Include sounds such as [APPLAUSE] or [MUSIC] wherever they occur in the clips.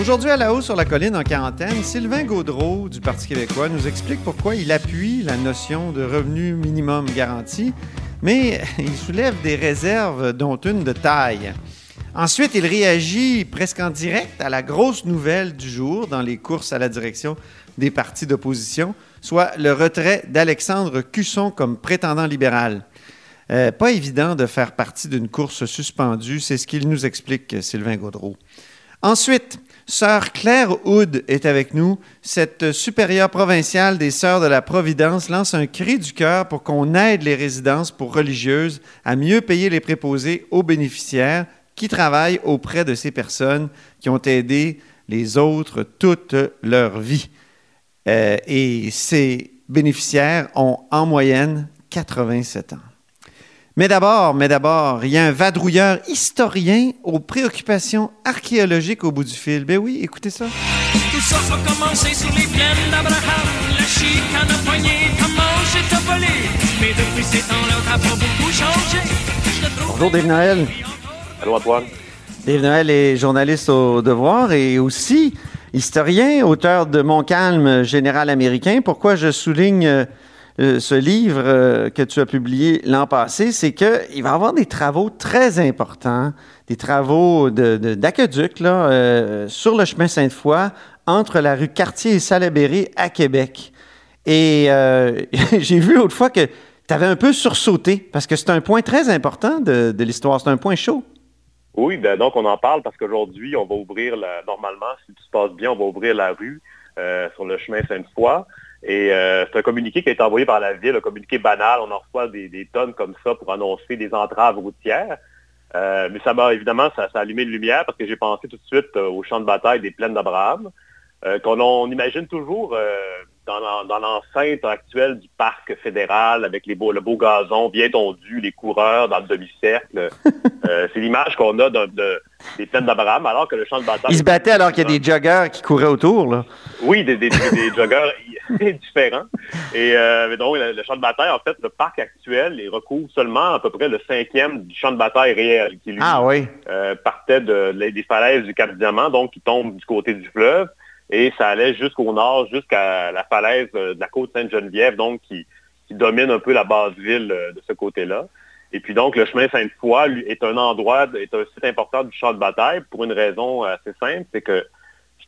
Aujourd'hui, à la haut sur la colline en quarantaine, Sylvain Gaudreau du Parti québécois nous explique pourquoi il appuie la notion de revenu minimum garanti, mais [LAUGHS] il soulève des réserves, dont une de taille. Ensuite, il réagit presque en direct à la grosse nouvelle du jour dans les courses à la direction des partis d'opposition, soit le retrait d'Alexandre Cusson comme prétendant libéral. Euh, pas évident de faire partie d'une course suspendue, c'est ce qu'il nous explique, Sylvain Gaudreau. Ensuite, Sœur Claire Houd est avec nous. Cette supérieure provinciale des Sœurs de la Providence lance un cri du cœur pour qu'on aide les résidences pour religieuses à mieux payer les préposés aux bénéficiaires qui travaillent auprès de ces personnes qui ont aidé les autres toute leur vie. Euh, et ces bénéficiaires ont en moyenne 87 ans. Mais d'abord, mais d'abord, il y a un vadrouilleur historien aux préoccupations archéologiques au bout du fil. Ben oui, écoutez ça. Tout ça a commencé sur les plaines d'Abraham. La chicane a poigné, comment j'ai volé. Mais depuis ces temps-là, t'as pas beaucoup changé. Bonjour Dave Noël. Allô, Antoine? Dave Noël est journaliste au Devoir et aussi historien, auteur de Mon calme général américain. Pourquoi je souligne euh, ce livre euh, que tu as publié l'an passé, c'est qu'il va y avoir des travaux très importants, des travaux d'aqueduc euh, sur le chemin Sainte-Foy, entre la rue Cartier et Salaberry à Québec. Et [LAUGHS] j'ai vu l'autre fois que tu avais un peu sursauté, parce que c'est un point très important de, l'histoire, c'est un point chaud. Oui, ben, donc on en parle parce qu'aujourd'hui, on va ouvrir, normalement, si tout se passe bien, on va ouvrir la rue sur le chemin Sainte-Foy. Et euh, c'est un communiqué qui a été envoyé par la ville, un communiqué banal. On en reçoit des, des tonnes comme ça pour annoncer des entraves routières. Euh, mais ça m'a évidemment, ça, ça a allumé une lumière parce que j'ai pensé tout de suite euh, au champ de bataille des plaines d'Abraham, euh, qu'on on imagine toujours dans, l'en- dans l'enceinte actuelle du parc fédéral avec les beaux, le beau gazon bien tondu, les coureurs dans le demi-cercle. [LAUGHS] Euh, c'est l'image qu'on a de- des plaines d'Abraham, alors que le champ de bataille... Il se battait alors qu'il y a des joggers qui couraient autour. Là. Oui, des, des, des- des [LAUGHS] joggeurs différents. Et euh, donc, le, le champ de bataille, en fait, le parc actuel, il recouvre seulement à peu près le cinquième du champ de bataille réel, qui lui Ah oui. euh, partait de, de- des falaises du Cap-Diamant, donc qui tombe du côté du fleuve, et ça allait jusqu'au nord, jusqu'à la falaise euh, de la côte Sainte-Geneviève, donc qui, qui domine un peu la base ville de ce côté-là. Et puis donc, le chemin Sainte-Foy est un endroit, est un site important du champ de bataille pour une raison assez simple, c'est que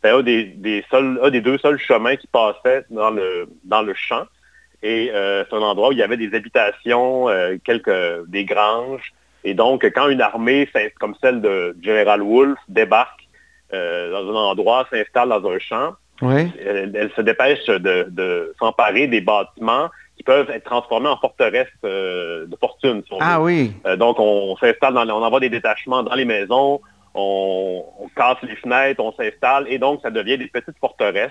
c'était un des, des seuls, un des deux seuls chemins qui passaient dans le, dans le champ. Et euh, c'est un endroit où il y avait des habitations, euh, quelques des granges. Et donc, quand une armée comme celle de General Wolfe débarque euh, dans un endroit, s'installe dans un champ, Oui. elle, elle se dépêche de, de s'emparer des bâtiments qui peuvent être transformés en forteresses de fortune. si on Ah veut. oui. Donc, on s'installe, on envoie des détachements dans les maisons, on, on casse les fenêtres, on s'installe, et donc ça devient des petites forteresses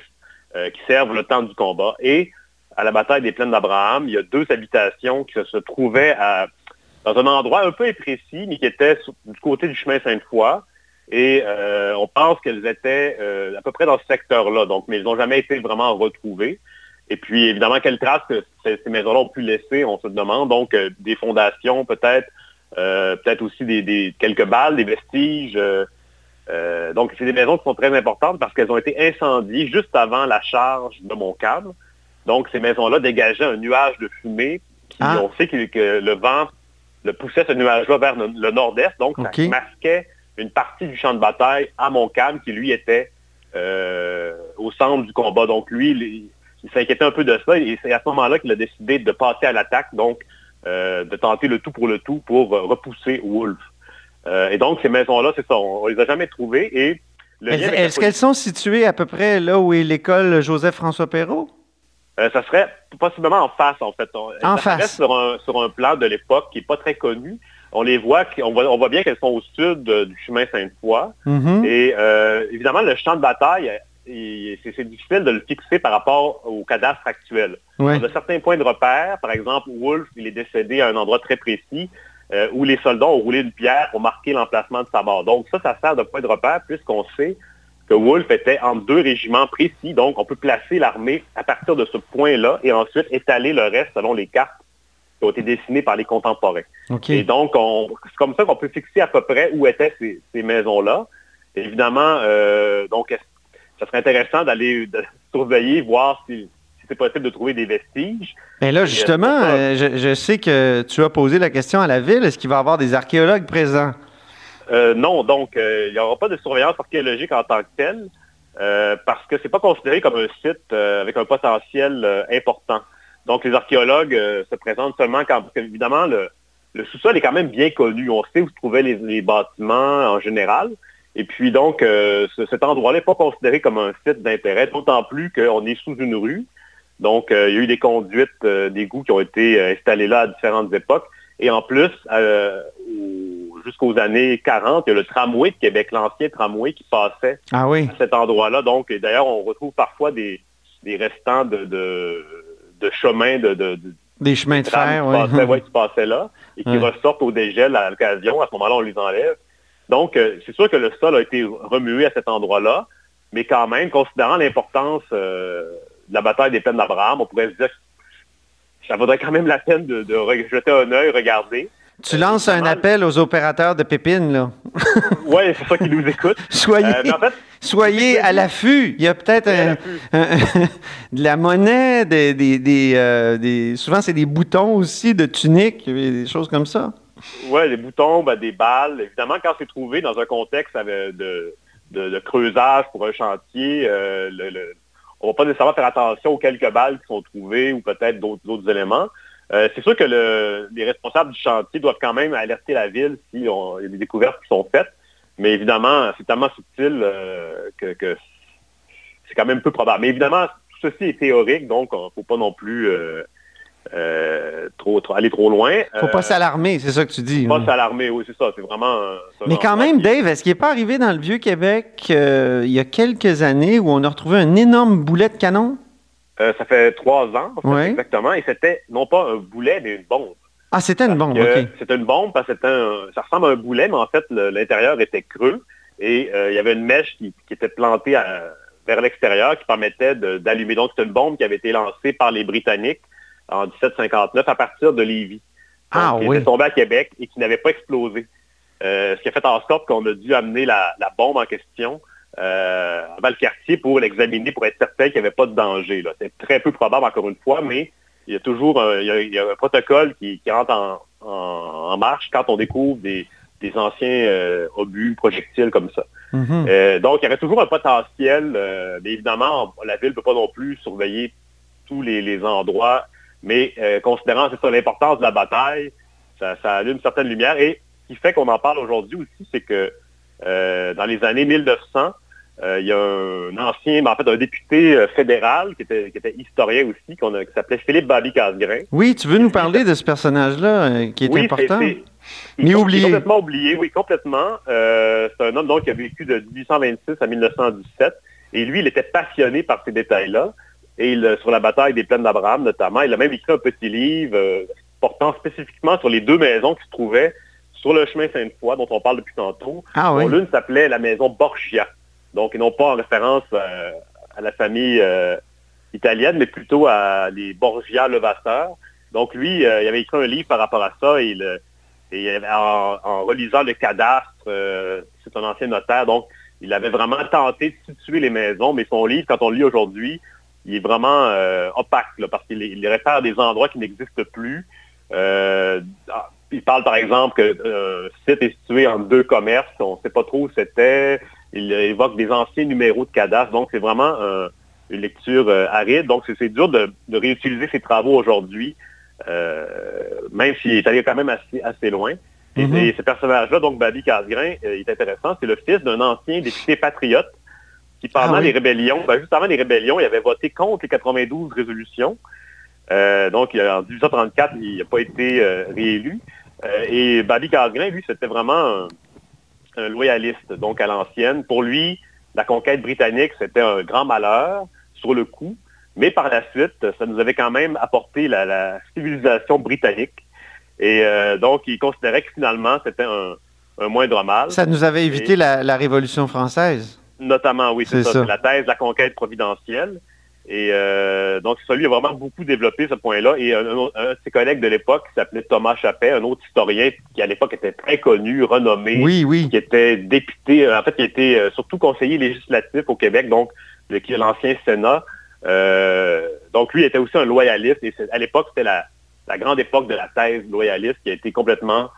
euh, qui servent le temps du combat. Et à la bataille des plaines d'Abraham, il y a deux habitations qui se trouvaient dans un endroit un peu imprécis, mais qui était du côté du chemin Sainte-Foy. Et euh, on pense qu'elles étaient euh, à peu près dans ce secteur-là, donc, mais elles n'ont jamais été vraiment retrouvées. Et puis, évidemment, quelles traces que ces, maisons-là ont pu laisser, on se demande. Donc, des fondations, peut-être, peut-être aussi des- quelques balles, des vestiges. Euh, donc, c'est des maisons qui sont très importantes parce qu'elles ont été incendiées juste avant la charge de Montcalm. Donc, ces maisons-là dégageaient un nuage de fumée qui, Ah. on sait que, que le vent le poussait ce nuage-là vers le, le nord-est. Donc, ça masquait une partie du champ de bataille à Montcalm qui, lui, était euh, au centre du combat. Donc, lui, il, il s'inquiétait un peu de ça et c'est à ce moment-là qu'il a décidé de passer à l'attaque, donc euh, de tenter le tout pour le tout pour repousser Wolfe. Euh, et donc, ces maisons-là, c'est ça, on, on les a jamais trouvées et Est-ce qu'elles sont situées à peu près là où est l'école Joseph-François Perrault? Euh, ça serait possiblement en face, en fait. On- En ça face. sur un, sur un plan de l'époque qui n'est pas très connu. On les voit, on voit, on voit bien qu'elles sont au sud euh, du chemin Sainte-Foy. Mhm. Et euh, évidemment, le champ de bataille c'est difficile de le fixer par rapport au cadastre actuel. Ouais. On a certains points de repère. Par exemple, Wolf, il est décédé à un endroit très précis euh, où les soldats ont roulé une pierre pour marquer l'emplacement de sa mort. Donc ça, ça sert de point de repère puisqu'on sait que Wolf était en deux régiments précis. Donc on peut placer l'armée à partir de ce point-là et ensuite étaler le reste selon les cartes qui ont été dessinées par les contemporains. Et donc, on- c'est comme ça qu'on peut fixer à peu près où étaient ces, ces maisons-là. Évidemment, euh, donc, ça serait intéressant d'aller surveiller, voir si c'est possible de trouver des vestiges. Mais là, justement, c'est ça. euh, je, je sais que tu as posé la question à la ville. Est-ce qu'il va y avoir des archéologues présents? Euh, non, donc, euh, il n'y aura pas de surveillance archéologique en tant que telle, euh, parce que c'est pas considéré comme un site euh, avec un potentiel euh, important. Donc, les archéologues euh, se présentent seulement quand, parce qu'évidemment, le, le sous-sol est quand même bien connu. On sait où se trouvaient les, les bâtiments en général. Et puis, donc, euh, ce- cet endroit-là n'est pas considéré comme un site d'intérêt, d'autant plus qu'on est sous une rue. Donc, euh, il y a eu des conduites euh, d'égouts qui ont été euh, installées là à différentes époques. Et en plus, au- jusqu'aux années 40, il y a le tramway de Québec, l'ancien tramway qui passait Ah oui. à cet endroit-là. Donc, et d'ailleurs, on retrouve parfois des, des restants de, de, de chemins de, de, de Des chemins de fer, qui, passaient, ouais, qui [LAUGHS] passaient là et qui Ouais. ressortent au dégel à l'occasion. À ce moment-là, on les enlève. Donc, c'est sûr que le sol a été remué à cet endroit-là, mais quand même, considérant l'importance euh, la bataille des plaines d'Abraham, on pourrait se dire que ça vaudrait quand même la peine de, jeter un œil, regarder. Tu lances un appel aux opérateurs de pépines, là. [LAUGHS] Oui, c'est ça qui nous écoute. [LAUGHS] Soyez, Euh, mais en fait, soyez à l'affût. Il y a peut-être un- un- [LAUGHS] de la monnaie, des, des- des, euh, des- souvent c'est des boutons aussi de tunique, des choses comme ça. Oui, les boutons, ben, des balles. Évidemment, quand c'est trouvé dans un contexte avec de, de- de creusage pour un chantier, euh, le- le- on va pas nécessairement faire attention aux quelques balles qui sont trouvées ou peut-être d'autres éléments. Euh, c'est sûr que le- les responsables du chantier doivent quand même alerter la ville s'il y a des découvertes qui sont faites. Mais évidemment, c'est tellement subtil euh, que, que c'est quand même peu probable. Mais évidemment, tout ceci est théorique, donc il ne faut pas non plus euh, euh, trop, trop- aller trop loin. Faut pas Euh, s'alarmer, c'est ça que tu dis. pas là. s'alarmer, oui, c'est ça. C'est vraiment. Mais quand même, qui- Dave, est-ce qu'il n'est pas arrivé dans le Vieux-Québec euh, il y a quelques années où on a retrouvé un énorme boulet de canon? Euh, ça fait trois ans, en fait, Ouais. exactement, et c'était non pas un boulet, mais une bombe. Ah, c'était une bombe, OK. C'était une bombe parce que un- ça ressemble à un boulet, mais en fait, l'intérieur était creux et il y avait une mèche qui, qui était plantée à- vers l'extérieur qui permettait d'allumer. Donc, c'était une bombe qui avait été lancée par les Britanniques en 1759 à partir de Lévis. Ah, qui oui. était tombé à Québec et qui n'avait pas explosé. Euh, ce qui a fait en sorte qu'on a dû amener la, la bombe en question euh, à Valcartier pour l'examiner, pour être certain qu'il n'y avait pas de danger. C'est très peu probable, encore une fois, mais il y a toujours un, il y a, il y a un protocole qui, qui rentre en, en- en marche quand on découvre des, des anciens euh, obus, projectiles comme ça. Mhm. Euh, donc, il y aurait toujours un potentiel, mais évidemment, la ville ne peut pas non plus surveiller tous les, les endroits, mais euh, considérant l'importance de la bataille, ça, ça allume une certaine lumière. Et ce qui fait qu'on en parle aujourd'hui aussi, c'est que euh, dans les années 1900, euh, il y a un ancien, en fait, un député fédéral qui était, qui était historien aussi, qu'on qui s'appelait Philippe Babi Casgrain. Oui, tu veux nous parler de ce personnage-là qui est Oui, important? Mais il est oublié. Complètement oublié, oui, complètement. C'est un homme donc qui a vécu de 1826 à 1917. Et lui, il était passionné par ces détails-là. Et il, euh, sur la bataille des plaines d'Abraham, notamment, il a même écrit un petit livre euh, portant spécifiquement sur les deux maisons qui se trouvaient sur le chemin Sainte-Foy, dont on parle depuis tantôt. Ah oui. L'une s'appelait la maison Borgia. Donc, et non pas en référence euh, à la famille italienne, mais plutôt à les Borgia Levasseur. Donc, lui, il avait écrit un livre par rapport à ça. Et, il, en, en relisant le cadastre, euh, c'est un ancien notaire, donc il avait vraiment tenté de situer les maisons, mais son livre, quand on le lit aujourd'hui, il est vraiment euh, opaque, là, parce qu'il il réfère des endroits qui n'existent plus. Euh, ah, il parle par exemple que euh, site est situé en deux commerces, on ne sait pas trop où c'était. Il évoque des anciens numéros de cadastre, donc c'est vraiment euh, une lecture aride. Donc c'est dur de, de réutiliser ses travaux aujourd'hui, même s'il est allé quand même assez, assez loin. Et, Mhm. et ce personnage-là, donc Babi Casgrain, il est intéressant. C'est le fils d'un ancien député patriote qui, pendant Ah oui. les rébellions, ben, juste avant les rébellions, il avait voté contre les 92 résolutions. Euh, donc, il en 1834, il n'a pas été euh, réélu. Euh, et Babi Casgrain, lui, c'était vraiment un, un loyaliste, donc à l'ancienne. Pour lui, la conquête britannique, c'était un grand malheur sur le coup, mais par la suite, ça nous avait quand même apporté la, civilisation britannique. Et donc, ils considéraient que finalement, c'était un, moindre mal. Ça nous avait évité la, Révolution française. Notamment, oui, c'est ça. la thèse de la conquête providentielle. Et euh, donc, lui a vraiment beaucoup développé ce point-là. Et un, de ses collègues de l'époque, qui s'appelait Thomas Chappet, un autre historien qui à l'époque était très connu, renommé, oui, oui. qui était député, euh, en fait, qui était euh, surtout conseiller législatif au Québec, donc l'ancien Sénat. donc, lui était aussi un loyaliste. Et à l'époque, c'était la, grande époque de la thèse loyaliste qui a été complètement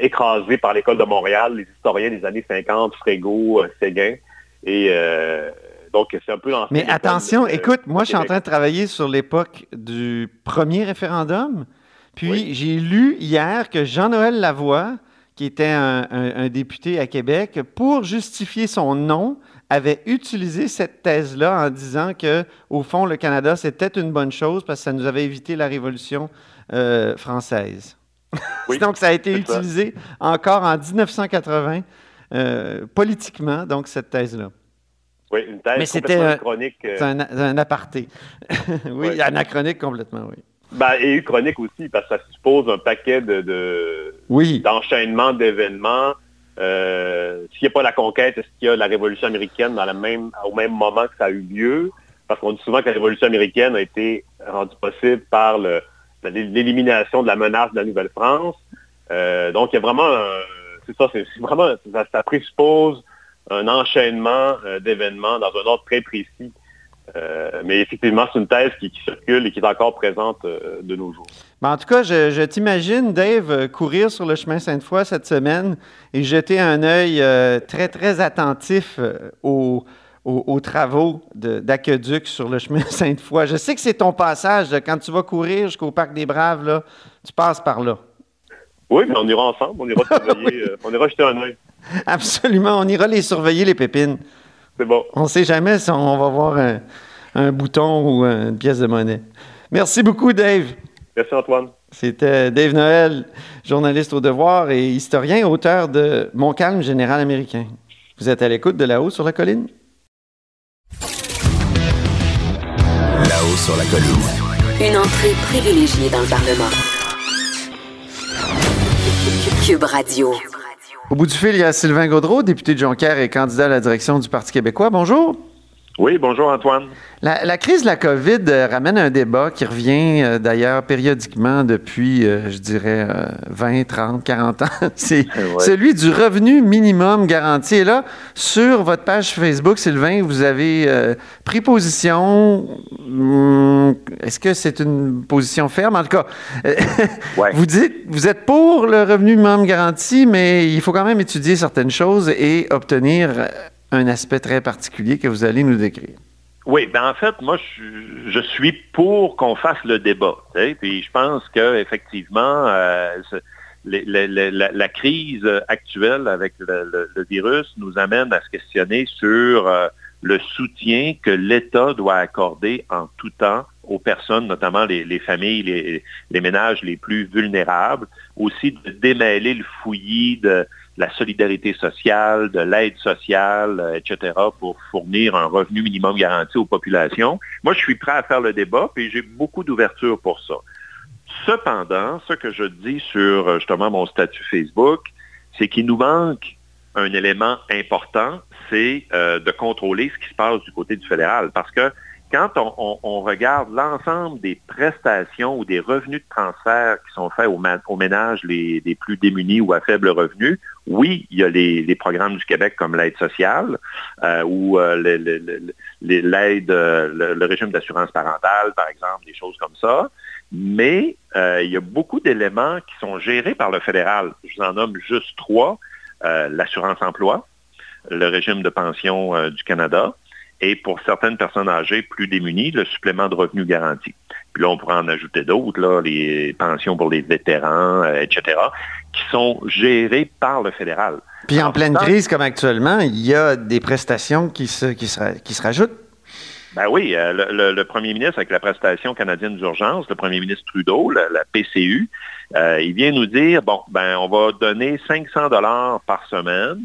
écrasée par l'École de Montréal, les historiens des années 50, Frégo, Séguin. Et donc, c'est un peu Mais attention, écoute, moi, je suis en train de travailler sur l'époque du premier référendum. Puis, j'ai lu hier que Jean-Noël Lavoie, qui était un, député à Québec, pour justifier son nom, avait utilisé cette thèse-là en disant que, au fond, le Canada, c'était une bonne chose parce que ça nous avait évité la Révolution euh, française. [LAUGHS] donc, ça a été utilisé encore en 1980 euh, politiquement, donc, cette thèse-là. Oui, une thèse Mais c'était chronique. Euh, c'est un, aparté. [LAUGHS] oui, anachronique complètement, oui. Ben, et chronique aussi, parce que ça suppose un paquet de, oui. d'enchaînements d'événements. Euh, s'il n'y a pas la conquête, est-ce qu'il y a la Révolution américaine dans la même, au même moment que ça a eu lieu? Parce qu'on dit souvent que la Révolution américaine a été rendue possible par l'élimination de la menace de la Nouvelle-France. Euh, donc, il y a vraiment, c'est ça, c'est vraiment, ça présuppose un enchaînement euh, d'événements dans un ordre très précis. Euh, mais effectivement, c'est une thèse qui, circule et qui est encore présente euh, de nos jours. En tout cas, je, t'imagine, Dave, courir sur le chemin Sainte-Foy cette semaine et jeter un œil très, très attentif aux, travaux d'aqueduc sur le chemin [LAUGHS] Sainte-Foy. Je sais que c'est ton passage. quand tu vas courir jusqu'au Parc des Braves, là, tu passes par là. Oui, mais on ira ensemble. On ira, [LAUGHS] on ira jeter un œil. Absolument. On ira les surveiller, les pépines. C'est bon. On ne sait jamais si on va voir un, bouton ou une pièce de monnaie. Merci beaucoup, Dave. Merci, Antoine. C'était Dave Noël, journaliste au devoir et historien, auteur de Mon calme général américain. Vous êtes à l'écoute de là-haut sur la colline? Là-haut sur la colline. Une entrée privilégiée dans le Parlement. Au bout du fil, il y a Sylvain Gaudreau, député de Jonquière et candidat à la direction du Parti québécois. Bonjour. Oui, bonjour Antoine. La, crise de la COVID euh, ramène un débat qui revient euh, d'ailleurs périodiquement depuis, euh, je dirais, 20, 30, 40 ans. [LAUGHS] C'est celui du revenu minimum garanti. Et là, sur votre page Facebook, Sylvain, vous avez pris position. Hmm, est-ce que c'est une position ferme? En tout cas, [LAUGHS] vous dites, vous êtes pour le revenu minimum garanti, mais il faut quand même étudier certaines choses et obtenir un aspect très particulier que vous allez nous décrire. Oui, ben en fait, moi, je, suis pour qu'on fasse le débat. Puis je pense qu'effectivement, euh, la, crise actuelle avec le, virus nous amène à se questionner sur euh, le soutien que l'État doit accorder en tout temps aux personnes, notamment les, familles, les, ménages les plus vulnérables, aussi de démêler le fouillis de, la solidarité sociale, de l'aide sociale, euh, etc., pour fournir un revenu minimum garanti aux populations. Moi, je suis prêt à faire le débat, et j'ai beaucoup d'ouverture pour ça. Cependant, ce que je dis sur euh, justement mon statut Facebook, c'est qu'il nous manque un élément important, c'est euh, de contrôler ce qui se passe du côté du fédéral. Parce que quand on, regarde l'ensemble des prestations ou des revenus de transfert qui sont faits aux, ménages les, plus démunis ou à faible revenu, oui, il y a les, programmes du Québec comme l'aide sociale euh, ou euh, l'aide, euh, le, régime d'assurance parentale, par exemple, des choses comme ça. Mais il y a beaucoup d'éléments qui sont gérés par le fédéral. Je vous en nomme juste trois. l'assurance emploi, le régime de pension du Canada, et pour certaines personnes âgées plus démunies, le supplément de revenu garanti. Puis là, on pourrait en ajouter d'autres, les pensions pour les vétérans, euh, etc., qui sont gérées par le fédéral. Puis en pleine crise comme actuellement, il y a des prestations qui se, qui qui se rajoutent. Ben oui, euh, le, premier ministre avec la prestation canadienne d'urgence, le premier ministre Trudeau, la, PCU, euh, il vient nous dire, bon, ben on va donner 500 dollars par semaine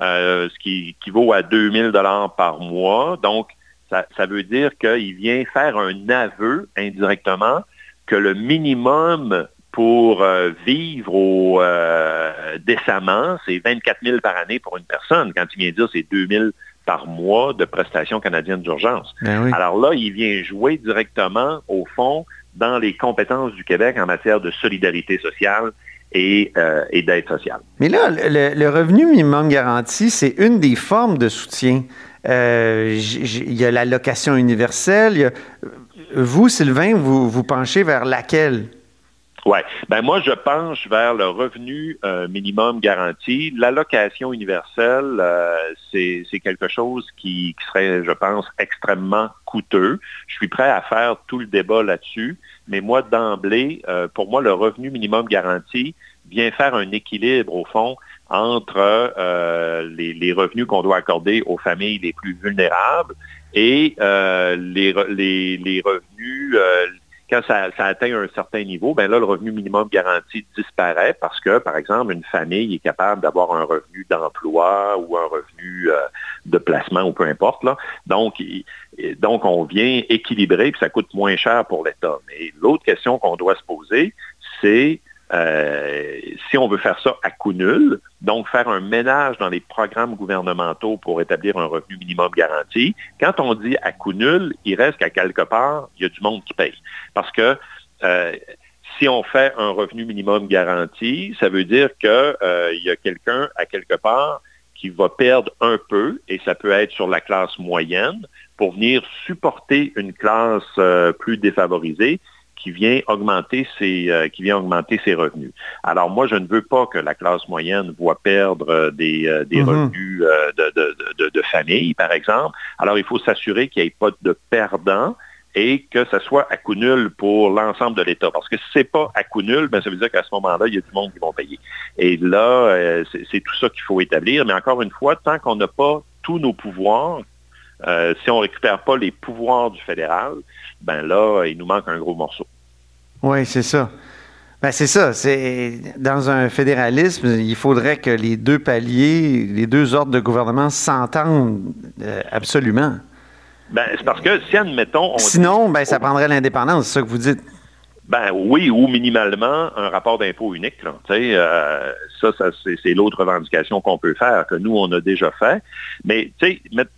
ce qui équivaut à 2000 dollars par mois. Donc, ça, ça veut dire qu'il vient faire un aveu indirectement que le minimum pour euh, vivre au, euh, décemment, c'est 24 000 par année pour une personne. Quand il vient dire c'est 2 000 par mois de prestations canadiennes d'urgence. Ben Alors là, il vient jouer directement, au fond, dans les compétences du Québec en matière de solidarité sociale et, euh, d'aide sociale. Mais là, le, revenu minimum garanti, c'est une des formes de soutien. il y a l'allocation universelle. Vous, Sylvain, vous vous penchez vers laquelle? Oui. Ben moi, je penche vers le revenu euh, minimum garanti. L'allocation universelle, euh, c'est quelque chose qui, serait, je pense, extrêmement coûteux. Je suis prêt à faire tout le débat là-dessus, mais moi, d'emblée, euh, pour moi, le revenu minimum garanti vient faire un équilibre, au fond, entre les, revenus qu'on doit accorder aux familles les plus vulnérables et les, les, revenus quand ça, atteint un certain niveau, ben là, le revenu minimum garanti disparaît parce que, par exemple, une famille est capable d'avoir un revenu d'emploi ou un revenu euh, de placement ou peu importe. Là. Donc, donc, on vient équilibrer, puis ça coûte moins cher pour l'État. Mais l'autre question qu'on doit se poser, c'est euh, si on veut faire ça à coût nul, donc faire un ménage dans les programmes gouvernementaux pour établir un revenu minimum garanti, quand on dit à coût nul, il reste qu'à quelque part, il y a du monde qui paye. Parce que euh, si on fait un revenu minimum garanti, ça veut dire qu'il euh, y a quelqu'un à quelque part qui va perdre un peu, et ça peut être sur la classe moyenne, pour venir supporter une classe plus défavorisée qui vient augmenter ses, euh, qui vient augmenter ses revenus. Alors moi, je ne veux pas que la classe moyenne voit perdre euh, des, euh, des mhm. revenus de, de, de, famille, par exemple. Alors il faut s'assurer qu'il n'y ait pas de perdants et que ce soit à coût nul pour l'ensemble de l'État. Parce que si ce n'est pas à coût nul, ben, ça veut dire qu'à ce moment-là, il y a du monde qui vont payer. Et là, c'est tout ça qu'il faut établir. Mais encore une fois, tant qu'on n'a pas tous nos pouvoirs, si on ne récupère pas les pouvoirs du fédéral, ben là, il nous manque un gros morceau. Oui, c'est ça. Ben, c'est ça. C'est dans un fédéralisme, il faudrait que les deux paliers, les deux ordres de gouvernement s'entendent euh, absolument. Ben, c'est parce que si admettons. Sinon, ben, ça prendrait l'indépendance, c'est ça que vous dites. Ben oui, ou minimalement un rapport d'impôt unique. Euh, ça, c'est l'autre revendication qu'on peut faire, que nous, on a déjà fait. Mais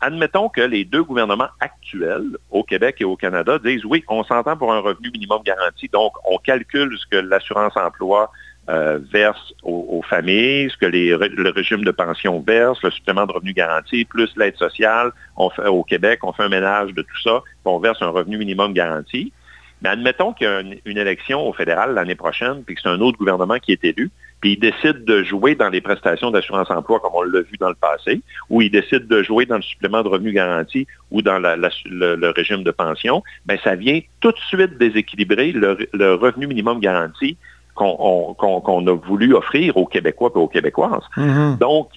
admettons que les deux gouvernements actuels, au Québec et au Canada, disent oui, on s'entend pour un revenu minimum garanti, donc on calcule ce que l'assurance-emploi euh, verse aux, familles, ce que le régime de pension verse, le supplément de revenu garanti, plus l'aide sociale. Au Québec, on fait un ménage de tout ça, on verse un revenu minimum garanti. Mais admettons qu'il y a une, élection au fédéral l'année prochaine, puis que c'est un autre gouvernement qui est élu, puis il décide de jouer dans les prestations d'assurance-emploi comme on l'a vu dans le passé, ou il décide de jouer dans le supplément de revenu garanti ou dans le, régime de pension, bien, ça vient tout de suite déséquilibrer le, revenu minimum garanti qu'on a voulu offrir aux Québécois et aux Québécoises. Mm-hmm. Donc,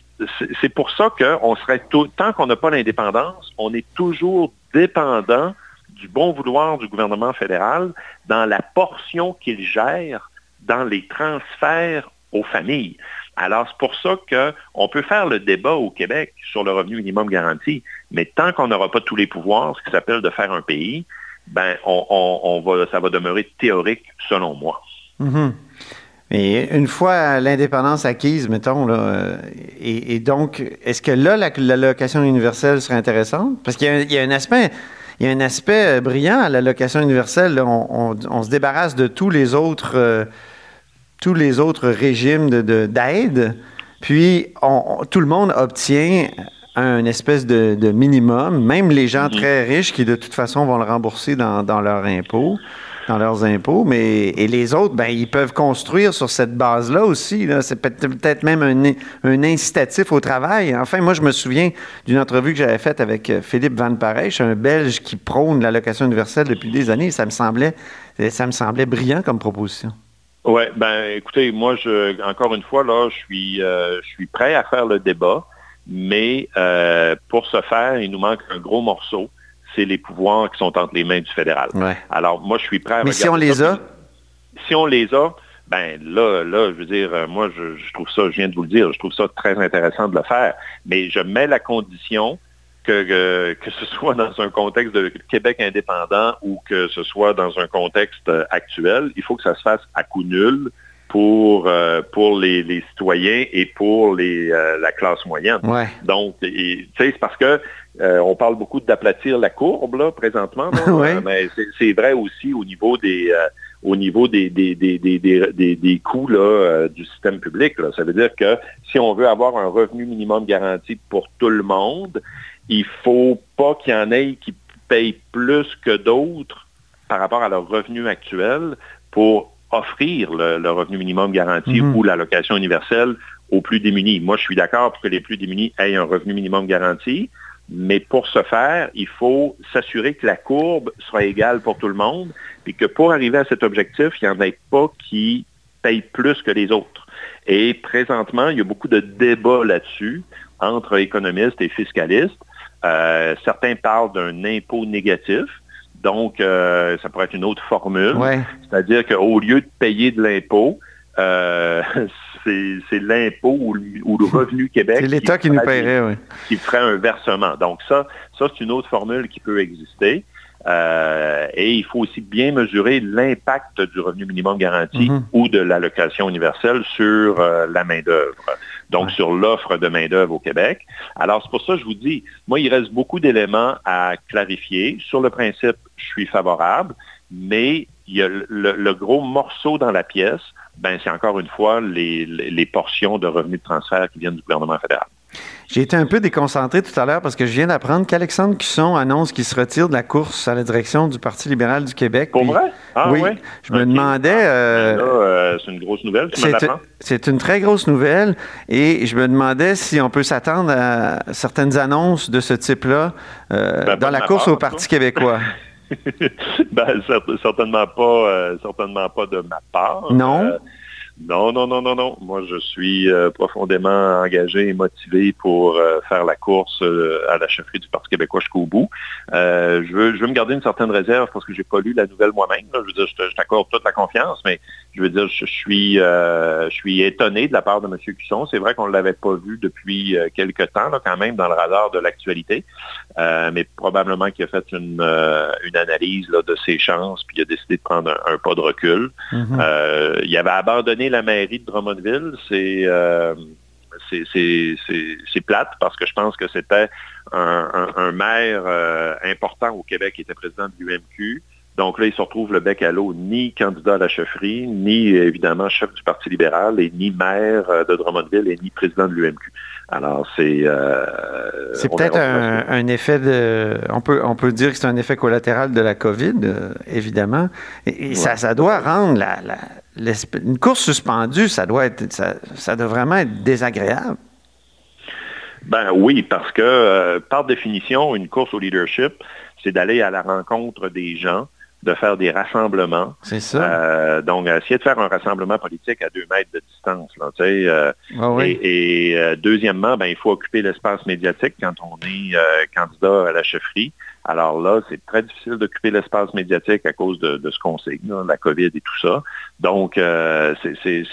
c'est pour ça qu'on serait tout, tant qu'on n'a pas l'indépendance, on est toujours dépendant du bon vouloir du gouvernement fédéral dans la portion qu'il gère dans les transferts aux familles. Alors, c'est pour ça qu'on peut faire le débat au Québec sur le revenu minimum garanti, mais tant qu'on n'aura pas tous les pouvoirs, ce qui s'appelle de faire un pays, ben, on, va, ça va demeurer théorique, selon moi. Mm-hmm. Une fois l'indépendance acquise, mettons, là, et, donc, est-ce que là, l'allocation universelle serait intéressante? Parce qu'il y, a un aspect il y a un aspect euh, brillant à l'allocation universelle. On, se débarrasse de tous les autres, euh, tous les autres régimes d'aide. puis tout le monde obtient un espèce de, minimum, même les gens mm-hmm. très riches qui de toute façon vont le rembourser dans, dans leur impôt dans leurs impôts, mais et les autres, ben, ils peuvent construire sur cette base-là aussi. C'est peut-être même un, incitatif au travail. Enfin, moi, je me souviens d'une entrevue que j'avais faite avec euh, Philippe Van Parijs, un Belge qui prône l'allocation universelle depuis des années. Ça me semblait, ça me semblait brillant comme proposition. Oui, ben écoutez, moi, je, encore une fois, là, je suis, euh, je suis prêt à faire le débat, mais euh, pour ce faire, il nous manque un gros morceau c'est les pouvoirs qui sont entre les mains du fédéral. Alors, moi, je suis prêt à... Mais si on les a? Si on les a, ben là, là, je veux dire, moi, je, je, trouve ça, je viens de vous le dire, je trouve ça très intéressant de le faire. Mais je mets la condition que, que, ce [LAUGHS] soit dans un contexte de Québec indépendant ou que ce soit dans un contexte actuel, il faut que ça se fasse à coup nul pour, euh, pour les, les, citoyens et pour les, euh, la classe moyenne. Ouais. Donc, c'est parce que euh, on parle beaucoup d'aplatir la courbe là, présentement, [LAUGHS] ouais. mais c'est vrai aussi au niveau des au niveau des, des, des, des, des, des coûts là, du système public. Là. Ça veut dire que si on veut avoir un revenu minimum garanti pour tout le monde, il faut pas qu'il y en ait qui payent plus que d'autres par rapport à leur revenu actuel pour offrir le, le revenu minimum garanti Mhm. ou l'allocation universelle aux plus démunis. Moi, je suis d'accord pour que les plus démunis aient un revenu minimum garanti, mais pour ce faire, il faut s'assurer que la courbe sera égale pour tout le monde, et que pour arriver à cet objectif, il n'y en ait pas qui payent plus que les autres. Et présentement, il y a beaucoup de débats là-dessus entre économistes et fiscalistes. Euh, certains parlent d'un impôt négatif. Donc, euh, ça pourrait être une autre formule. Ouais. C'est-à-dire qu'au lieu de payer de l'impôt, euh, [LAUGHS] c'est l'impôt ou, ou, le revenu [LAUGHS] Québec C'est l'État qui, qui, nous paierait, oui. Qui ferait un versement. Donc ça, ça c'est une autre formule qui peut exister. Euh, et il faut aussi bien mesurer l'impact du revenu minimum garanti Mhm. mm -hmm. ou de l'allocation universelle sur euh, la main-d'œuvre, donc ouais. sur l'offre de main-d'œuvre au Québec. Alors, c'est pour ça que je vous dis, moi, il reste beaucoup d'éléments à clarifier. Sur le principe, je suis favorable, mais il y a le, le gros morceau dans la pièce, ben, c'est encore une fois les, les portions de revenus de transfert qui viennent du gouvernement fédéral. J'ai été un peu déconcentré tout à l'heure parce que je viens d'apprendre qu'Alexandre Cusson annonce qu'il se retire de la course à la direction du Parti libéral du Québec. Pour vrai? Ah, oui. Ouais? Je me demandais... Euh, euh, c'est une grosse nouvelle. C'est une très grosse nouvelle et je me demandais si on peut s'attendre à certaines annonces de ce type-là euh, ben, dans la course part, au Parti ça. québécois. [LAUGHS] ben, certainement pas, certainement pas de ma part. Non. Non, non, non, non, non. Moi, je suis euh, profondément engagé et motivé pour euh, faire la course euh, à la chefferie du Parti québécois jusqu'au bout. je, veux, je veux me garder une certaine réserve parce que j'ai pas lu la nouvelle moi-même. Je veux dire, je t'accorde toute la confiance, mais je veux dire, je, suis, je suis étonné de la part de M. Cusson. C'est vrai qu'on ne l'avait pas vu depuis quelque temps, là, quand même, dans le radar de l'actualité. mais probablement qu'il a fait une, une analyse là, de ses chances, puis il a décidé de prendre un, un pas de recul. Mhm. Mm-hmm. il avait abandonné la mairie de Drummondville, c'est euh, c'est plate parce que je pense que c'était un, un, un, maire euh, important au Québec qui était président de l'UMQ. Donc là, il se retrouve le bec à l'eau, ni candidat à la chefferie, ni évidemment chef du Parti libéral, et ni maire euh, de Drummondville, et ni président de l'UMQ. Alors, c'est... Euh, c'est peut-être un, un, effet de... On peut, on peut dire que c'est un effet collatéral de la COVID, euh, évidemment. Et, et ouais. ça, ça doit rendre la, la, une course suspendue, ça doit être... Ça, ça doit vraiment être désagréable. Ben oui, parce que, euh, par définition, une course au leadership, c'est d'aller à la rencontre des gens, de faire des rassemblements. C'est ça. Euh, donc, essayer de faire un rassemblement politique à deux mètres de distance. Là, euh, ah oui. Et, et euh, deuxièmement, ben, il faut occuper l'espace médiatique quand on est candidat à la chefferie. Alors là, c'est très difficile d'occuper l'espace médiatique à cause de, de ce qu'on sait, là, la COVID et tout ça. Donc, euh, c'est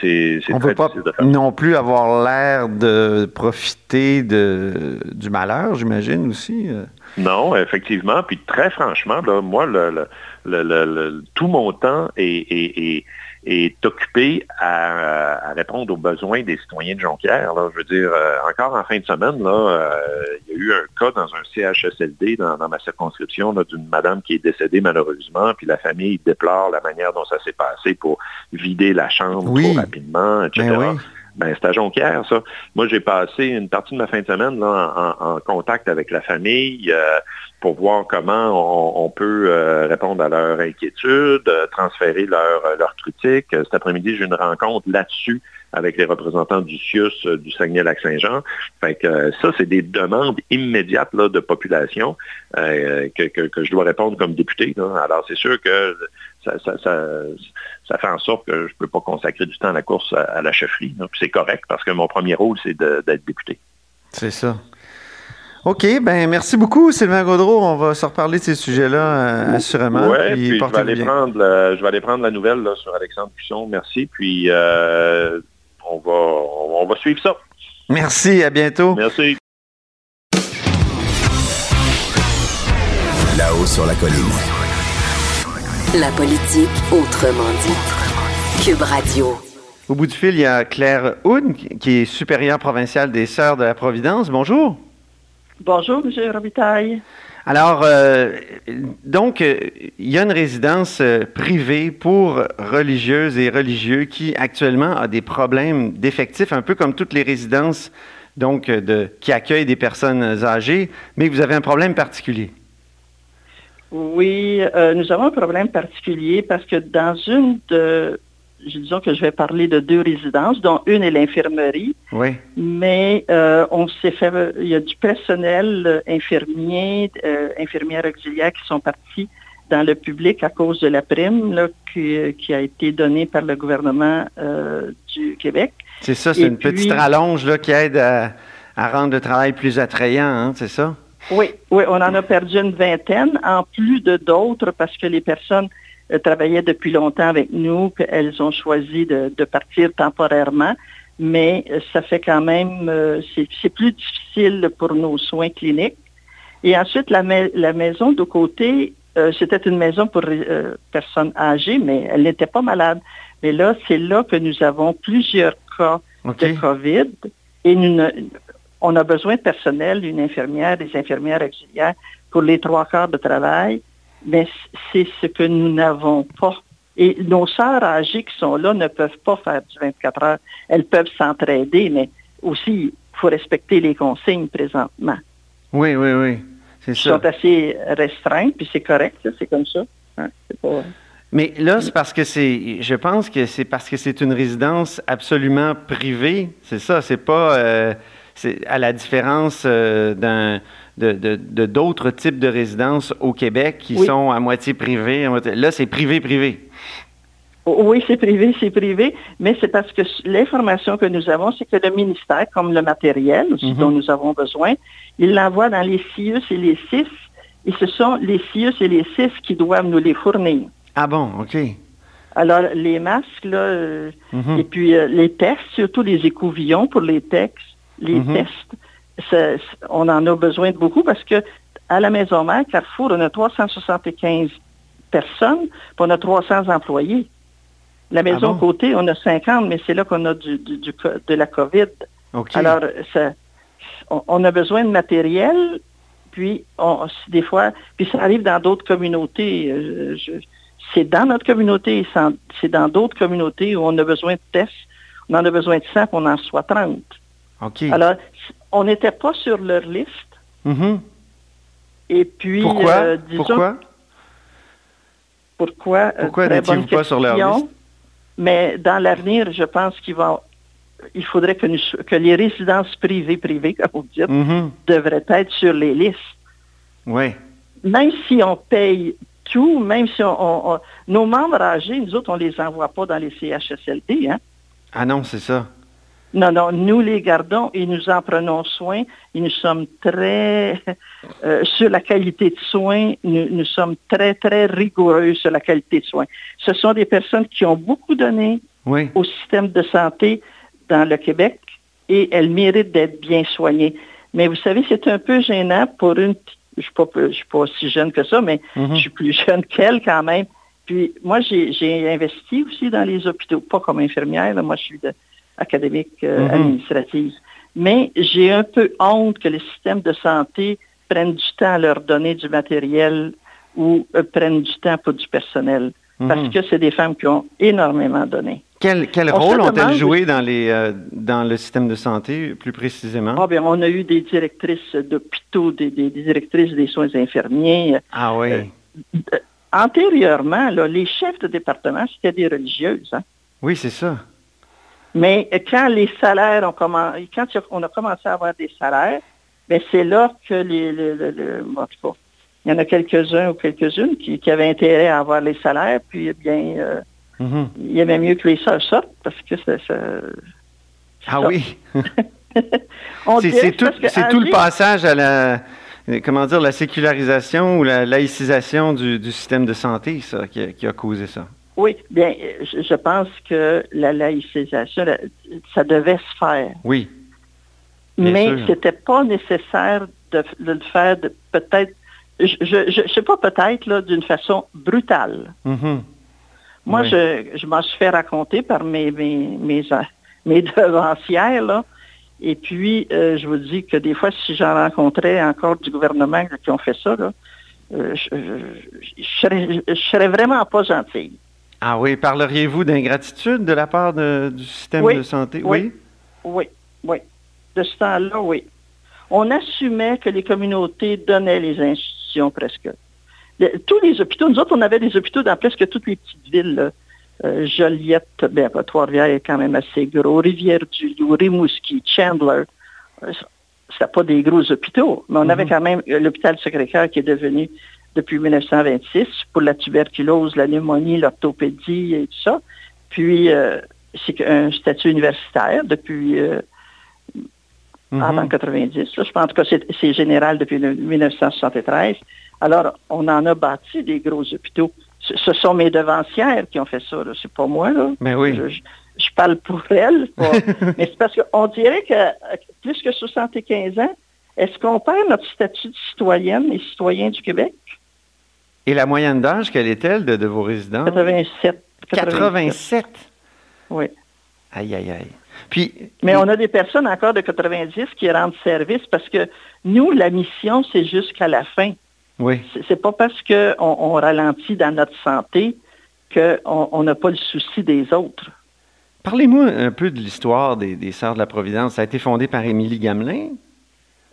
très peut pas difficile de faire non plus avoir l'air de profiter de, du malheur, j'imagine aussi. Non, effectivement. Puis très franchement, là, moi, le, le, le, le tout mon temps est, est, est, est occupé à, à, répondre aux besoins des citoyens de Jonquière. Là. Je veux dire, euh, encore en fin de semaine, là, euh, il y a eu un cas dans un CHSLD dans, dans ma circonscription d'une madame qui est décédée malheureusement, puis la famille déplore la manière dont ça s'est passé pour vider la chambre oui. trop rapidement, etc. Ben oui. Ben, c'est à Jonquière, ça. Moi, j'ai passé une partie de ma fin de semaine là, en, en contact avec la famille euh, pour voir comment on, peut euh, répondre à leurs inquiétudes, euh, transférer leurs leur critiques. Cet après-midi, j'ai une rencontre là-dessus avec les représentants du CIUS du Saguenay-Lac-Saint-Jean. Ça, c'est des demandes immédiates de population euh, que, je dois répondre comme député. Alors, c'est sûr que ça, fait en sorte que je ne peux pas consacrer du temps à la course à, à la chefferie. C'est correct parce que mon premier rôle, c'est d'être député. C'est ça. OK, ben merci beaucoup, Sylvain Gaudreau. On va se reparler de ces sujets-là, euh, assurément. Ouais, puis puis je, vais aller bien. prendre le- je vais aller prendre la nouvelle là, sur Alexandre Cusson. Merci. Puis euh, on, va, on, on va suivre ça. Merci, à bientôt. Merci. Là-haut sur la colline. La politique autrement dit. Cube Radio. Au bout du fil, il y a Claire Houd, qui qui est supérieure provinciale des Sœurs de la Providence. Bonjour. Bonjour, M. Robitaille. Alors, euh, donc, euh, il y a une résidence euh, privée pour religieuses et religieux qui actuellement a des problèmes d'effectifs, un peu comme toutes les résidences donc, de, qui accueillent des personnes âgées, mais vous avez un problème particulier. Oui, nous avons un problème particulier parce que dans une de, disons que je vais parler de deux résidences, dont une est l'infirmerie, Oui. mais euh, on s'est fait, il y a du personnel euh, infirmier, euh, infirmières auxiliaires qui sont partis dans le public à cause de la prime là, qui, qui a été donnée par le gouvernement euh, du Québec. C'est ça, c'est une petite rallonge là, qui aide à, à rendre le travail plus attrayant, hein, c'est ça? Oui, oui, on en a perdu une vingtaine, en plus de d'autres, parce que les personnes travaillaient depuis longtemps avec nous, puis elles ont choisi de, de partir temporairement, mais euh, ça fait quand même, euh, c'est plus difficile pour nos soins cliniques. Et ensuite, la, mai- la maison de côté, euh, c'était une maison pour euh, personnes âgées, mais elle n'était pas malade. Mais là, c'est là que nous avons plusieurs cas de COVID et nous ne- on a besoin de personnel, une infirmière, des infirmières auxiliaires pour les trois quarts de travail, mais c'est ce que nous n'avons pas. Et nos sœurs âgées qui sont là ne peuvent pas faire du 24 heures. Elles peuvent s'entraider, mais aussi, il faut respecter les consignes présentement. Oui, oui, oui. C'est ça. sont assez restreintes, puis c'est correct, c'est comme ça. Hein, c'est pas- Mais là, c'est parce que c'est. Je pense que c'est parce que c'est une résidence absolument privée. C'est ça. C'est pas. euh, c'est à la différence euh, d'un de d'autres types de résidences au Québec qui Oui. sont à moitié privées. à moitié- Là, c'est privé, privé. Oui, c'est privé, c'est privé, mais c'est parce que l'information que nous avons, c'est que le ministère, comme le matériel aussi Mhm. dont nous avons besoin, il l'envoie dans les CIUS et les CIS, et ce sont les CIUS et les CIS qui doivent nous les fournir. Ah bon, OK. Alors, les masques, là, euh, Mhm. et puis euh, les tests, surtout les écouvillons pour les textes, les Mhm. tests, on en a besoin de beaucoup parce que à la Maison Mère, Carrefour, on a 375 personnes, puis on a 300 employés. La maison Ah bon? côté, on a 50, mais c'est là qu'on a du, du- du co- de la COVID. Alors, ça- on, on a besoin de matériel, puis on, des fois, puis ça arrive dans d'autres communautés. euh, c'est dans notre communauté, c'est dans d'autres communautés où on a besoin de tests, on en a besoin de 100, puis on en soit 30. OK. Alors, on n'était pas sur leur liste, Mhm. et puis, Pourquoi? euh, disons, Pourquoi? pourquoi, euh, Pourquoi n'étiez-vous pas sur leur liste? Mais dans l'avenir, je pense qu'il va, il faudrait que, nous, que les résidences privées, privées, [LAUGHS] comme vous dites, Mhm. devraient être sur les listes. Oui. Même si on paye tout, même si on, on- on- nos membres âgés, nous autres, on les envoie pas dans les CHSLD, hein. Ah non, c'est ça. Non, non, nous les gardons et nous en prenons soin et nous sommes très, euh, sur la qualité de soins, nous, nous sommes très, très rigoureux sur la qualité de soins. Ce sont des personnes qui ont beaucoup donné Oui. au système de santé dans le Québec et elles méritent d'être bien soignées. Mais vous savez, c'est un peu gênant pour une, je suis je suis pas aussi jeune que ça, mais Mhm. je suis plus [LAUGHS] jeune qu'elle quand même. Puis moi, j'ai j'ai investi aussi dans les hôpitaux, pas comme infirmière, là, moi je suis de, académique euh, Mhm. administrative. Mais j'ai un peu honte que les systèmes de santé prennent du temps à leur donner du matériel ou euh, prennent du temps pour du personnel. Parce Mhm. que c'est des femmes qui ont énormément donné. Quel, quel On rôle ont-elles joué dans, les, euh, dans le système de santé, plus précisément? Ah, bien, on a eu des directrices d'hôpitaux, des, des- des directrices des soins infirmiers. Ah oui. Euh, Antérieurement, là, les chefs de département, c'était des religieuses. hein. oui, c'est ça. Mais quand les salaires ont commencé, quand on a commencé à avoir des salaires, ben c'est là que les, en tout cas, il y en a quelques-uns ou quelques-unes qui, qui avaient intérêt à avoir les salaires, puis eh bien, euh, Mhm. il y avait mieux que les sœurs sortent parce que ça, ça- Ah ça. oui? [LAUGHS] c'est tout, tout, le passage à la, comment dire, la sécularisation ou la laïcisation du, système de santé, ça, qui a, causé ça. Oui, bien, je pense que la laïcisation, ça devait se faire. Oui. Mais ce n'était pas nécessaire de, le faire peut-être, je ne sais pas, peut-être d'une façon brutale. Mm-hmm. Moi, je, je m'en suis fait raconter par mes, mes, mes, devancières, là. Et puis, euh, je vous dis que des fois, si j'en rencontrais encore du gouvernement qui ont fait ça, là, euh, je, ne serais, vraiment pas gentille. Ah oui, parleriez-vous d'ingratitude de la part du système de santé? Oui. Oui, oui. De ce temps-là, oui. On assumait que les communautés donnaient les institutions presque tous les hôpitaux, nous autres, on avait des hôpitaux dans presque toutes les petites villes. Euh, Joliette, ben, Trois-Rivières est quand même assez gros. Rivière-du-Loup, Rimouski, Chandler. Euh, c'est pas des gros hôpitaux, mais on avait mhm. quand même euh, l'hôpital Sacré-Cœur qui est devenu depuis 1926 pour la tuberculose, la pneumonie, l'orthopédie et tout ça. Puis, c'est un statut universitaire depuis mhm. avant 90. Je pense que c'est général depuis 1973. Alors, on en a bâti des gros hôpitaux. Ce sont mes devancières qui ont fait ça, c'est pas moi. Là. Mais ben oui. Je, parle pour elles. [LAUGHS] mais c'est parce qu'on dirait que plus que 75 ans, est-ce qu'on perd notre statut de citoyenne et citoyen du Québec? Et la moyenne d'âge, quelle est-elle de, vos résidents? 87. 87? Oui. Aïe, aïe, aïe. Puis, Mais on a des personnes encore de 90 qui rendent service parce que nous, la mission, c'est jusqu'à la fin. Oui. C'est pas parce qu'on on ralentit dans notre santé qu'on n'a pas le souci des autres. Parlez-moi un peu de l'histoire des, des Sœurs de la Providence. Ça a été fondé par Émilie Gamelin.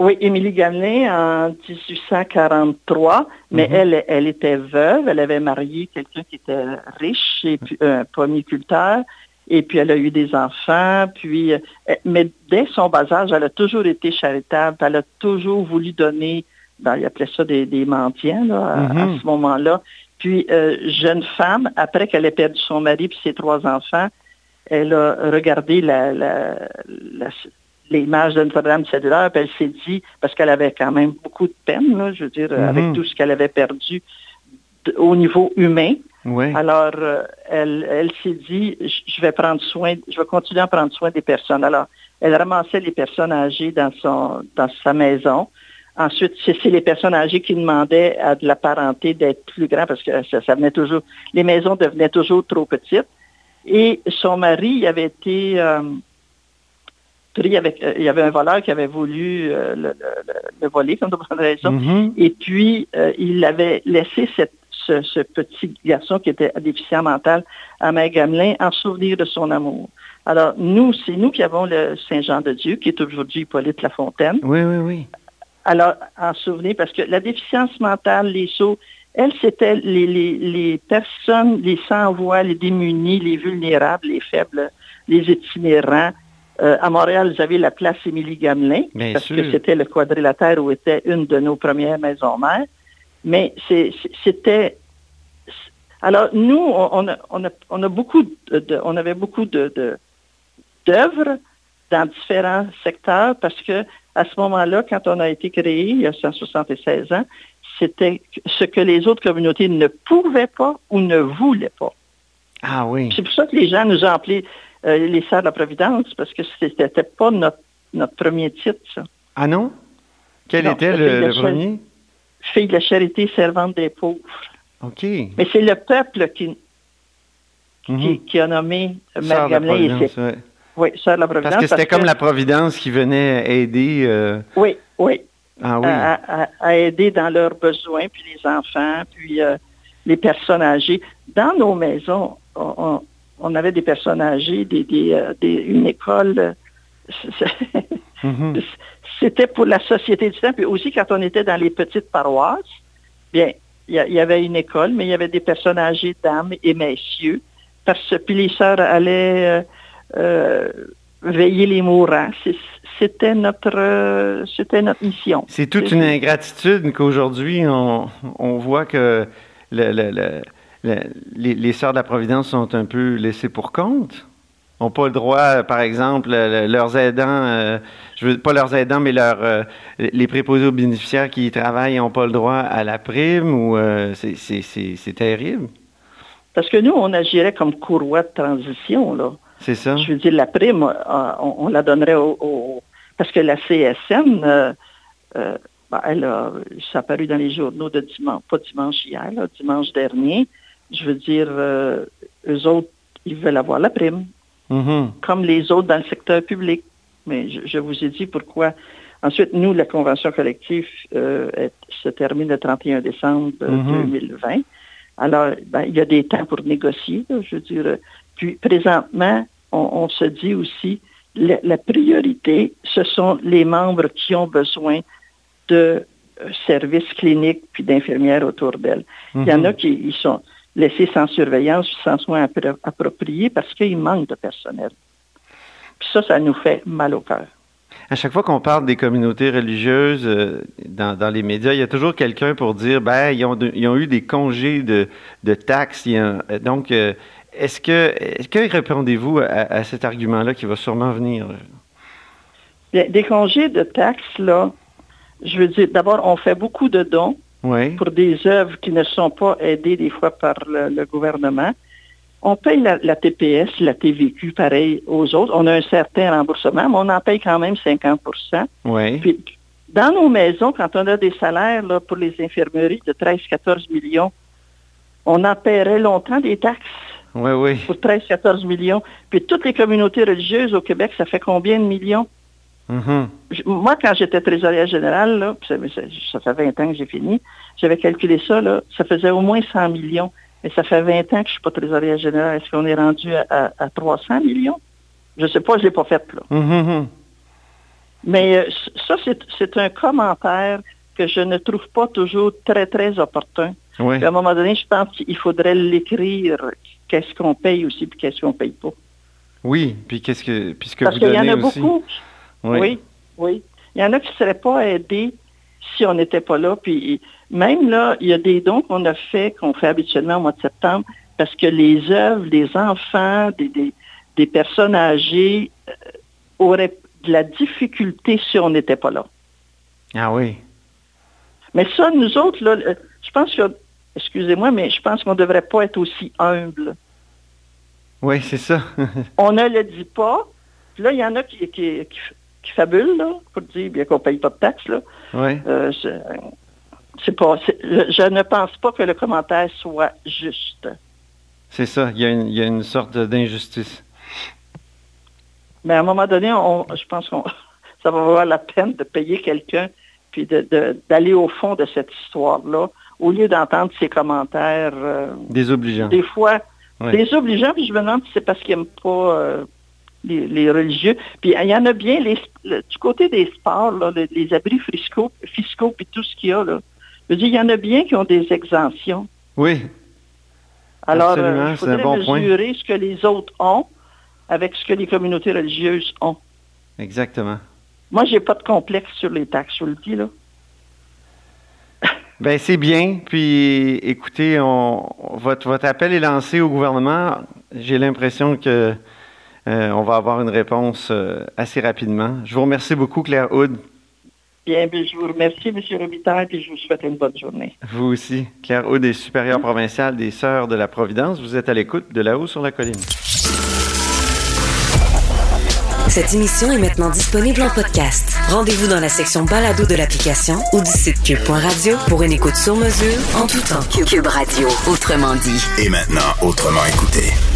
Oui, Émilie Gamelin en 1843, mais mhm. elle, elle était veuve, elle avait marié quelqu'un qui était riche et puis un pomiculteur, et puis elle a eu des enfants, puis euh, mais dès son bas âge, elle a toujours été charitable, elle a toujours voulu donner ben, il appelait ça des, mendiants à, mhm. ce moment-là. Puis, euh, jeune femme, après qu'elle ait perdu son mari et ses trois enfants, elle a regardé l'image de Notre-Dame cellulaire, puis elle s'est dit, parce qu'elle avait quand même beaucoup de peine, je veux dire, mhm. avec tout ce qu'elle avait perdu au niveau humain. Alors, euh, elle, elle s'est dit, je vais prendre soin, je vais continuer à prendre soin des personnes. Alors, elle ramassait les personnes âgées dans, son, dans sa maison. Ensuite, c'est les personnes âgées qui demandaient à de la parenté d'être plus grand parce que ça, venait toujours, les maisons devenaient toujours trop petites. Et son mari avait été euh, pris avec, euh, il y avait un voleur qui avait voulu euh, le, voler, comme de raison. Mm-hmm. Et puis, il avait laissé ce, petit garçon qui était déficient mental à Mère Gamelin en souvenir de son amour. Alors, nous, c'est nous qui avons le Saint-Jean-de-Dieu, qui est aujourd'hui Hippolyte Lafontaine. Oui, oui, oui. Alors, en souvenir, parce que la déficience mentale, les sauts, elle, c'était les, personnes, les sans-voix, les démunis, les vulnérables, les faibles, les itinérants. Euh, à Montréal, vous avez la place Émilie Gamelin, parce que c'était le quadrilatère où était une de nos premières maisons mères. Mais c'était... Alors, nous, on, a, beaucoup de, on avait beaucoup de, d'œuvres dans différents secteurs parce que à ce moment-là, quand on a été créé, il y a 176 ans, c'était ce que les autres communautés ne pouvaient pas ou ne voulaient pas. Ah oui. C'est pour ça que les gens nous ont appelés les Sœurs de la Providence, parce que ce n'était pas notre, notre premier titre, ça. Ah non? Quel était le, premier? Fille de la charité servante des pauvres. OK. Mais c'est le peuple qui, qui, mhm. a nommé Mère Gamelin oui, ça, la Providence. Parce que c'était comme la Providence qui venait aider. Euh, oui, oui. Ah, oui. À, aider dans leurs besoins, puis les enfants, puis euh, les personnes âgées. Dans nos maisons, on, avait des personnes âgées, des, euh, une école. Mm-hmm. [LAUGHS] C'était pour la société du temps. Puis aussi, quand on était dans les petites paroisses, bien, il y, avait une école, mais il y avait des personnes âgées, dames et messieurs. Parce que puis les sœurs allaient euh, veiller les mourants. C'était notre, c'était notre mission. C'est toute une ingratitude qu'aujourd'hui, on, on, voit que le, le, les, les, sœurs de la Providence sont un peu laissées pour compte. n'ont pas le droit, par exemple, leurs aidants, je veux pas leurs aidants, mais leurs, les préposés aux bénéficiaires qui y travaillent n'ont pas le droit à la prime ou c'est terrible? Parce que nous, on agirait comme courroie de transition, là. C'est ça. Je veux dire, la prime, on, la donnerait au, Parce que la CSN, ben, elle a, ça a apparu dans les journaux de dimanche, pas dimanche hier, dimanche dernier. Je veux dire, euh, eux autres, ils veulent avoir la prime, mm-hmm. comme les autres dans le secteur public. Mais je, vous ai dit pourquoi. Ensuite, nous, la convention collective euh, se termine le 31 décembre 2020. Mm-hmm. Alors, ben, il y a des temps pour négocier, je veux dire. Puis, présentement, on, se dit aussi, la priorité, ce sont les membres qui ont besoin de euh, services cliniques puis d'infirmières autour d'elle. Il y en a mhm. qui sont laissés sans surveillance, sans soins appropriés parce qu'il manque de personnel. Puis ça, ça nous fait mal au cœur. À chaque fois qu'on parle des communautés religieuses euh, dans, les médias, il y a toujours quelqu'un pour dire ben ils ont, ils ont eu des congés de, taxes. donc, euh, est-ce que, est que répondez-vous à, cet argument-là qui va sûrement venir? des congés de taxes, là, je veux dire, d'abord, on fait beaucoup de dons pour des œuvres qui ne sont pas aidées des fois par le, gouvernement. On paye la, TPS, la TVQ, pareil aux autres. On a un certain remboursement, mais on en paye quand même 50% Puis, dans nos maisons, quand on a des salaires là, pour les infirmeries de 13-14 millions, on en paierait longtemps des taxes. Oui, oui. Pour 13-14 millions. Puis toutes les communautés religieuses au Québec, ça fait combien de millions? Mm-hmm. Moi, quand j'étais trésorière générale, ça, fait 20 ans que j'ai fini, j'avais calculé ça, ça faisait au moins 100 millions. Mais ça fait 20 ans que je ne suis pas trésorière générale. Est-ce qu'on est rendu à, 300 millions? Je ne sais pas, je ne l'ai pas fait. Là. Mm-hmm. Mais euh, ça, c'est un commentaire que je ne trouve pas toujours très, très opportun. À un moment donné, je pense qu'il faudrait l'écrire, qu'est-ce qu'on paye aussi, puis qu'est-ce qu'on ne paye pas. Oui, puis qu'est-ce que, puisque Parce qu'il y en a beaucoup. Oui. oui, Il y en a qui ne seraient pas aidés si on n'était pas là. Puis même là, il y a des dons qu'on a fait, qu'on fait habituellement au mois de septembre, parce que les œuvres, les enfants, des, personnes âgées euh, auraient de la difficulté si on n'était pas là. Ah oui. Mais ça, nous autres, là, euh, je pense que, excusez-moi, mais je pense qu'on ne devrait pas être aussi humble. Oui, c'est ça. [LAUGHS] on ne le dit pas. Puis là, il y en a qui, qui fabule, là, pour dire bien qu'on ne paye pas de taxes. Là. Oui. Euh, c'est pas, je ne pense pas que le commentaire soit juste. C'est ça, il y, a une, il y a une sorte d'injustice. Mais à un moment donné, on, je pense qu'on [LAUGHS] ça va valoir la peine de payer quelqu'un puis d'aller de, au fond de cette histoire-là, au lieu d'entendre ces commentaires. Euh, désobligeants. Des fois, désobligeants, puis je me demande si c'est parce qu'ils n'aiment pas euh, les, religieux. Puis il y en a bien les, du côté des sports, les, abris fiscaux, fiscaux puis tout ce qu'il y a. Là. Je veux dire, il y en a bien qui ont des exemptions. Oui. Alors, euh, il faudrait mesurer ce que les autres ont avec ce que les communautés religieuses ont. Exactement. Moi, j'ai pas de complexe sur les taxes, je vous le dis, là. Ben c'est bien. Puis, écoutez, on, votre, votre appel est lancé au gouvernement. J'ai l'impression que euh, on va avoir une réponse euh, assez rapidement. Je vous remercie beaucoup, Claire Houd. Bien, bien, je vous remercie, M. Robitaille, et je vous souhaite une bonne journée. Vous aussi. Claire Houd est supérieure provinciale des Sœurs de la Providence. Vous êtes à l'écoute de là-haut sur la colline. Cette émission est maintenant disponible en podcast. Rendez-vous dans la section balado de l'application ou du site cube.radio pour une écoute sur mesure en tout temps. Cube Radio, autrement dit. Et maintenant, autrement écouté.